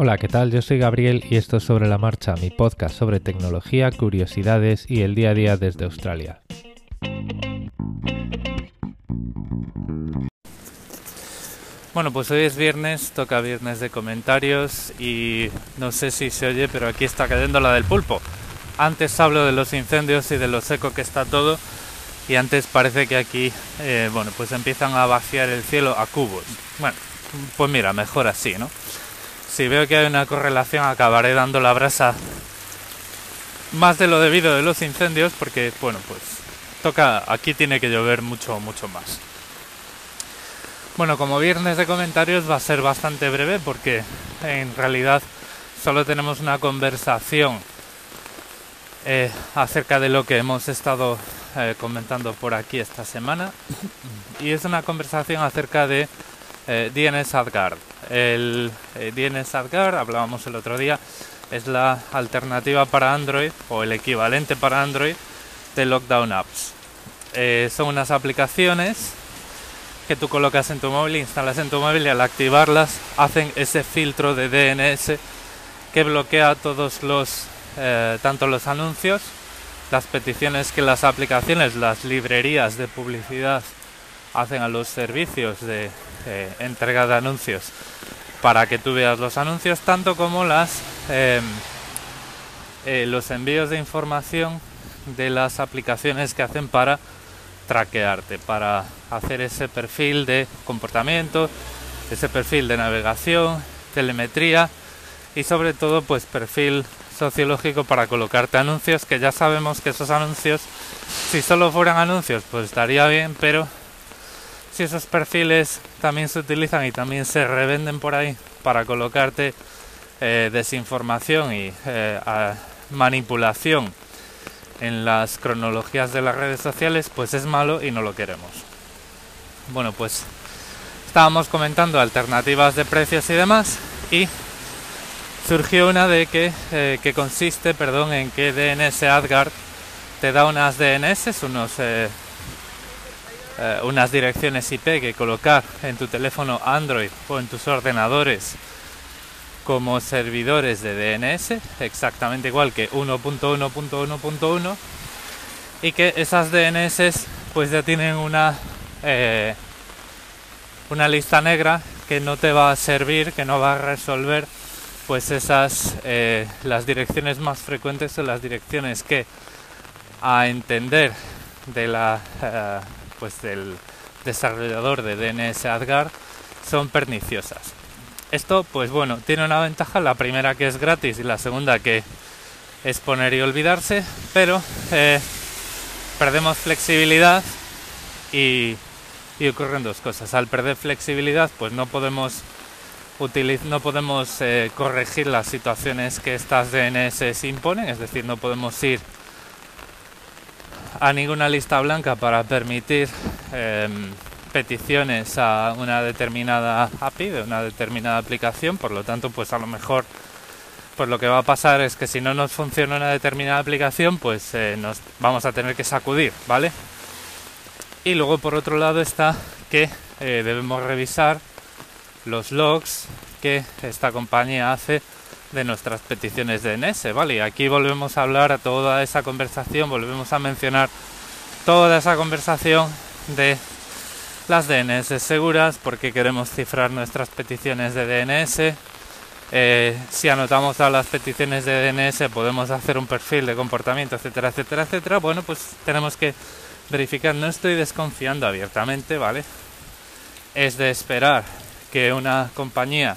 Hola, ¿qué tal? Yo soy Gabriel y esto es Sobre la Marcha, mi podcast sobre tecnología, curiosidades y el día a día desde Australia. Bueno, pues hoy es viernes, toca viernes de comentarios y no sé si se oye, pero aquí está cayendo la del pulpo. Antes hablo de los incendios y de lo seco que está todo y antes parece que aquí, eh, bueno, pues empiezan a vaciar el cielo a cubos. Bueno, pues mira, mejor así, ¿no? Si veo que hay una correlación acabaré dando la brasa más de lo debido de los incendios porque, bueno, pues toca, aquí tiene que llover mucho, mucho más. Bueno, como viernes de comentarios va a ser bastante breve porque en realidad solo tenemos una conversación eh, acerca de lo que hemos estado eh, comentando por aquí esta semana y es una conversación acerca de eh, DNS Adguard. El DNS Adguard, hablábamos el otro día, es la alternativa para Android o el equivalente para Android de Lockdown Apps. son unas aplicaciones que tú colocas en tu móvil, instalas en tu móvil y al activarlas hacen ese filtro de DNS que bloquea todos los, eh, tanto los anuncios, las peticiones que las aplicaciones, las librerías de publicidad hacen a los servicios de eh, entrega de anuncios para que tú veas los anuncios, tanto como las em, eh, los envíos de información de las aplicaciones que hacen para traquearte, para hacer ese perfil de comportamiento, ese perfil de navegación, telemetría y sobre todo pues perfil sociológico para colocarte anuncios que ya sabemos que esos anuncios si solo fueran anuncios pues estaría bien pero si esos perfiles también se utilizan y también se revenden por ahí para colocarte eh, desinformación y eh, manipulación en las cronologías de las redes sociales, pues es malo y no lo queremos. Bueno, pues estábamos comentando alternativas de precios y demás y surgió una de que, eh, que consiste, perdón, en que DNS Adguard te da unas DNS, unos, eh, unas direcciones IP que colocar en tu teléfono Android o en tus ordenadores como servidores de DNS, exactamente igual que 1.1.1.1 y que esas DNS pues ya tienen una eh, una lista negra que no te va a servir, que no va a resolver pues esas eh, las direcciones más frecuentes son las direcciones que a entender de la pues del desarrollador de DNS Adgar son perniciosas esto, pues bueno, tiene una ventaja, la primera que es gratis y la segunda que es poner y olvidarse, pero eh, perdemos flexibilidad y, ocurren dos cosas. Al perder flexibilidad, pues no podemos no podemos eh, corregir las situaciones que estas DNS imponen, es decir, no podemos ir a ninguna lista blanca para permitir em, peticiones a una determinada API de una determinada aplicación, por lo tanto, pues a lo mejor pues lo que va a pasar es que si no nos funciona una determinada aplicación, pues eh, nos vamos a tener que sacudir, ¿vale? Y luego por otro lado está que eh, debemos revisar los logs que esta compañía hace de nuestras peticiones de DNS, ¿vale? Aquí volvemos a hablar a toda esa conversación, volvemos a mencionar toda esa conversación de las DNS seguras porque queremos cifrar nuestras peticiones de DNS. Eh, si anotamos todas las peticiones de DNS podemos hacer un perfil de comportamiento, etcétera, etcétera, etcétera. Bueno, pues tenemos que verificar. No estoy desconfiando abiertamente, ¿vale? Es de esperar que una compañía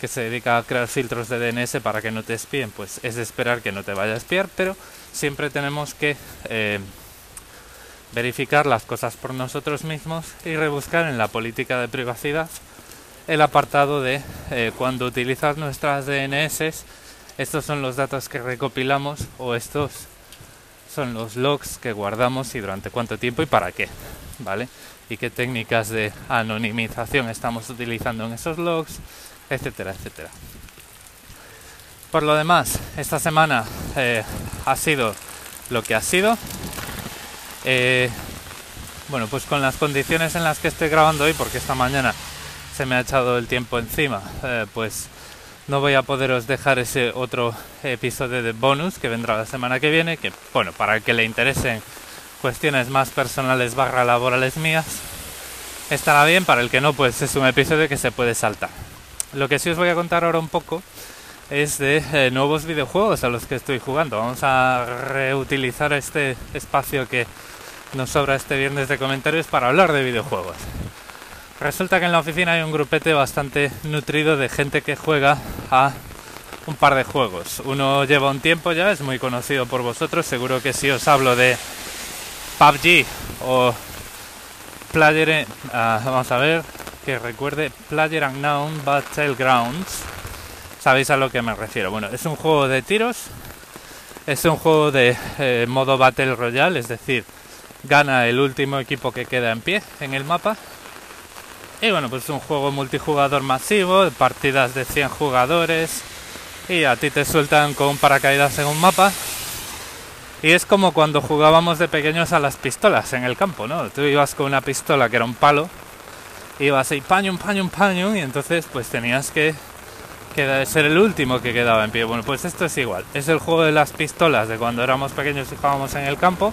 que se dedica a crear filtros de DNS para que no te espíen, pues es de esperar que no te vaya a espiar, pero siempre tenemos que eh, verificar las cosas por nosotros mismos y rebuscar en la política de privacidad el apartado de eh, cuando utilizas nuestras DNS, estos son los datos que recopilamos o estos son los logs que guardamos y durante cuánto tiempo y para qué, ¿vale? Y qué técnicas de anonimización estamos utilizando en esos logs, etcétera, etcétera. Por lo demás, esta semana eh, ha sido lo que ha sido. Eh, bueno, pues con las condiciones en las que estoy grabando hoy, porque esta mañana se me ha echado el tiempo encima, eh, pues no voy a poderos dejar ese otro episodio de bonus que vendrá la semana que viene, que bueno, para el que le interesen cuestiones más personales barra laborales mías, estará bien, para el que no, pues es un episodio que se puede saltar. Lo que sí os voy a contar ahora un poco es de eh, nuevos videojuegos a los que estoy jugando. Vamos a reutilizar este espacio que nos sobra este viernes de comentarios para hablar de videojuegos. Resulta que en la oficina hay un grupete bastante nutrido de gente que juega a un par de juegos. Uno lleva un tiempo ya, es muy conocido por vosotros, seguro que si os hablo de PUBG o Player, uh, vamos a ver, que recuerde Player Unknown Battlegrounds, sabéis a lo que me refiero. Bueno, es un juego de tiros, es un juego de eh, modo Battle Royale, es decir, gana el último equipo que queda en pie en el mapa y bueno, pues es un juego multijugador masivo, partidas de 100 jugadores. Y a ti te sueltan con paracaídas en un mapa. Y es como cuando jugábamos de pequeños a las pistolas en el campo, ¿no? Tú ibas con una pistola que era un palo, ibas ahí paño, paño, paño, y entonces pues tenías que, que ser el último que quedaba en pie. Bueno, pues esto es igual. Es el juego de las pistolas de cuando éramos pequeños y jugábamos en el campo,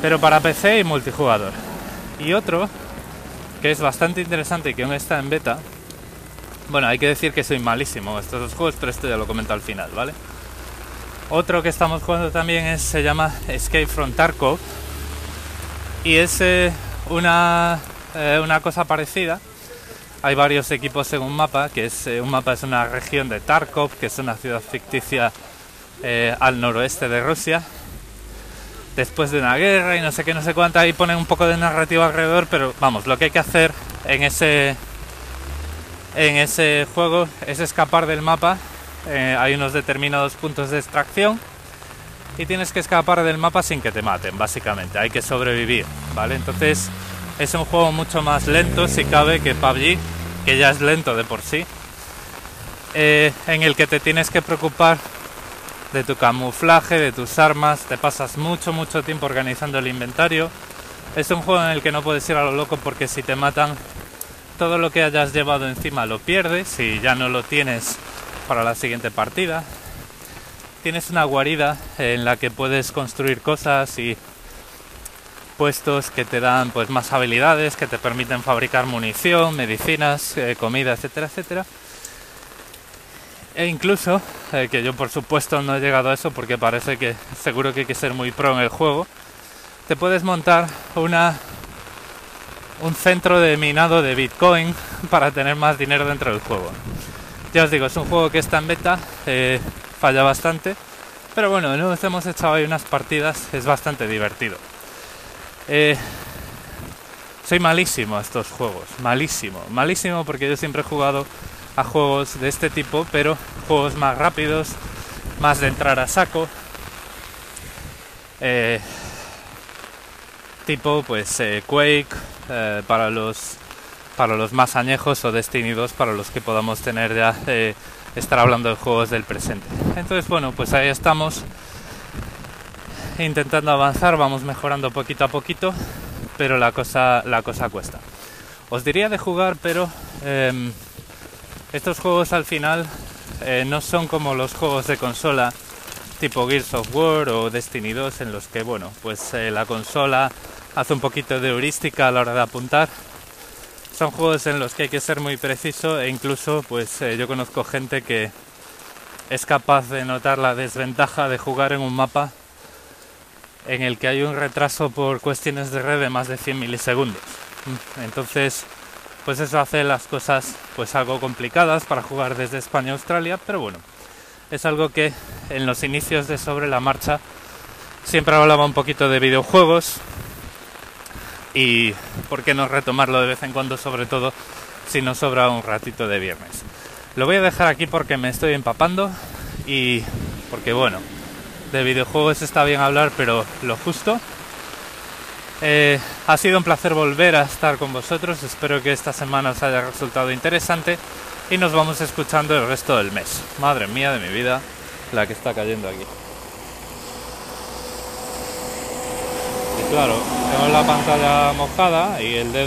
pero para PC y multijugador. Y otro que es bastante interesante y que aún está en beta. Bueno, hay que decir que soy malísimo estos dos juegos, pero esto ya lo comento al final, ¿vale? Otro que estamos jugando también es, se llama Escape from Tarkov y es eh, una, eh, una cosa parecida. Hay varios equipos un mapa, que es eh, un mapa es una región de Tarkov, que es una ciudad ficticia al noroeste de Rusia, después de una guerra y no sé qué, no sé cuánta, ahí ponen un poco de narrativa alrededor, pero vamos, lo que hay que hacer en ese en ese juego es escapar del mapa. Eh, hay unos determinados puntos de extracción y tienes que escapar del mapa sin que te maten, básicamente. Hay que sobrevivir, ¿vale? Entonces es un juego mucho más lento, si cabe, que PUBG, que ya es lento de por sí, eh, en el que te tienes que preocupar de tu camuflaje, de tus armas, te pasas mucho, mucho tiempo organizando el inventario. Es un juego en el que no puedes ir a lo loco porque si te matan, todo lo que hayas llevado encima lo pierdes y ya no lo tienes para la siguiente partida. Tienes una guarida en la que puedes construir cosas y puestos que te dan pues más habilidades, que te permiten fabricar munición, medicinas, eh, comida, etcétera, etcétera e incluso, eh, que yo por supuesto no he llegado a eso porque parece que seguro que hay que ser muy pro en el juego, te puedes montar una un centro de minado de Bitcoin para tener más dinero dentro del juego. Ya os digo, es un juego que está en beta, eh, falla bastante, pero bueno, nos hemos echado ahí unas partidas, es bastante divertido. Eh, soy malísimo a estos juegos, malísimo, malísimo porque yo siempre he jugado a juegos de este tipo, pero juegos más rápidos, más de entrar a saco. Eh, tipo pues eh, Quake para los para los más añejos o Destiny 2 para los que podamos tener ya estar hablando de juegos del presente. Entonces bueno, pues ahí estamos intentando avanzar, vamos mejorando poquito a poquito, pero la cosa la cosa cuesta. Os diría de jugar, pero em, estos juegos al final eh, no son como los juegos de consola tipo Gears of War o Destiny 2 en los que, bueno, pues eh, la consola hace un poquito de heurística a la hora de apuntar. Son juegos en los que hay que ser muy preciso e incluso, pues eh, yo conozco gente que es capaz de notar la desventaja de jugar en un mapa en el que hay un retraso por cuestiones de red de más de 100 milisegundos. Entonces, pues eso hace las cosas pues algo complicadas para jugar desde España a Australia, pero bueno, es algo que en los inicios de Sobre la Marcha siempre hablaba un poquito de videojuegos y por qué no retomarlo de vez en cuando, sobre todo si nos sobra un ratito de viernes. Lo voy a dejar aquí porque me estoy empapando y porque bueno, de videojuegos está bien hablar, pero lo justo eh, ha sido un placer volver a estar con vosotros. Espero que esta semana os haya resultado interesante y nos vamos escuchando el resto del mes. Madre mía de mi vida, la que está cayendo aquí. Y claro, tengo la pantalla mojada y el dedo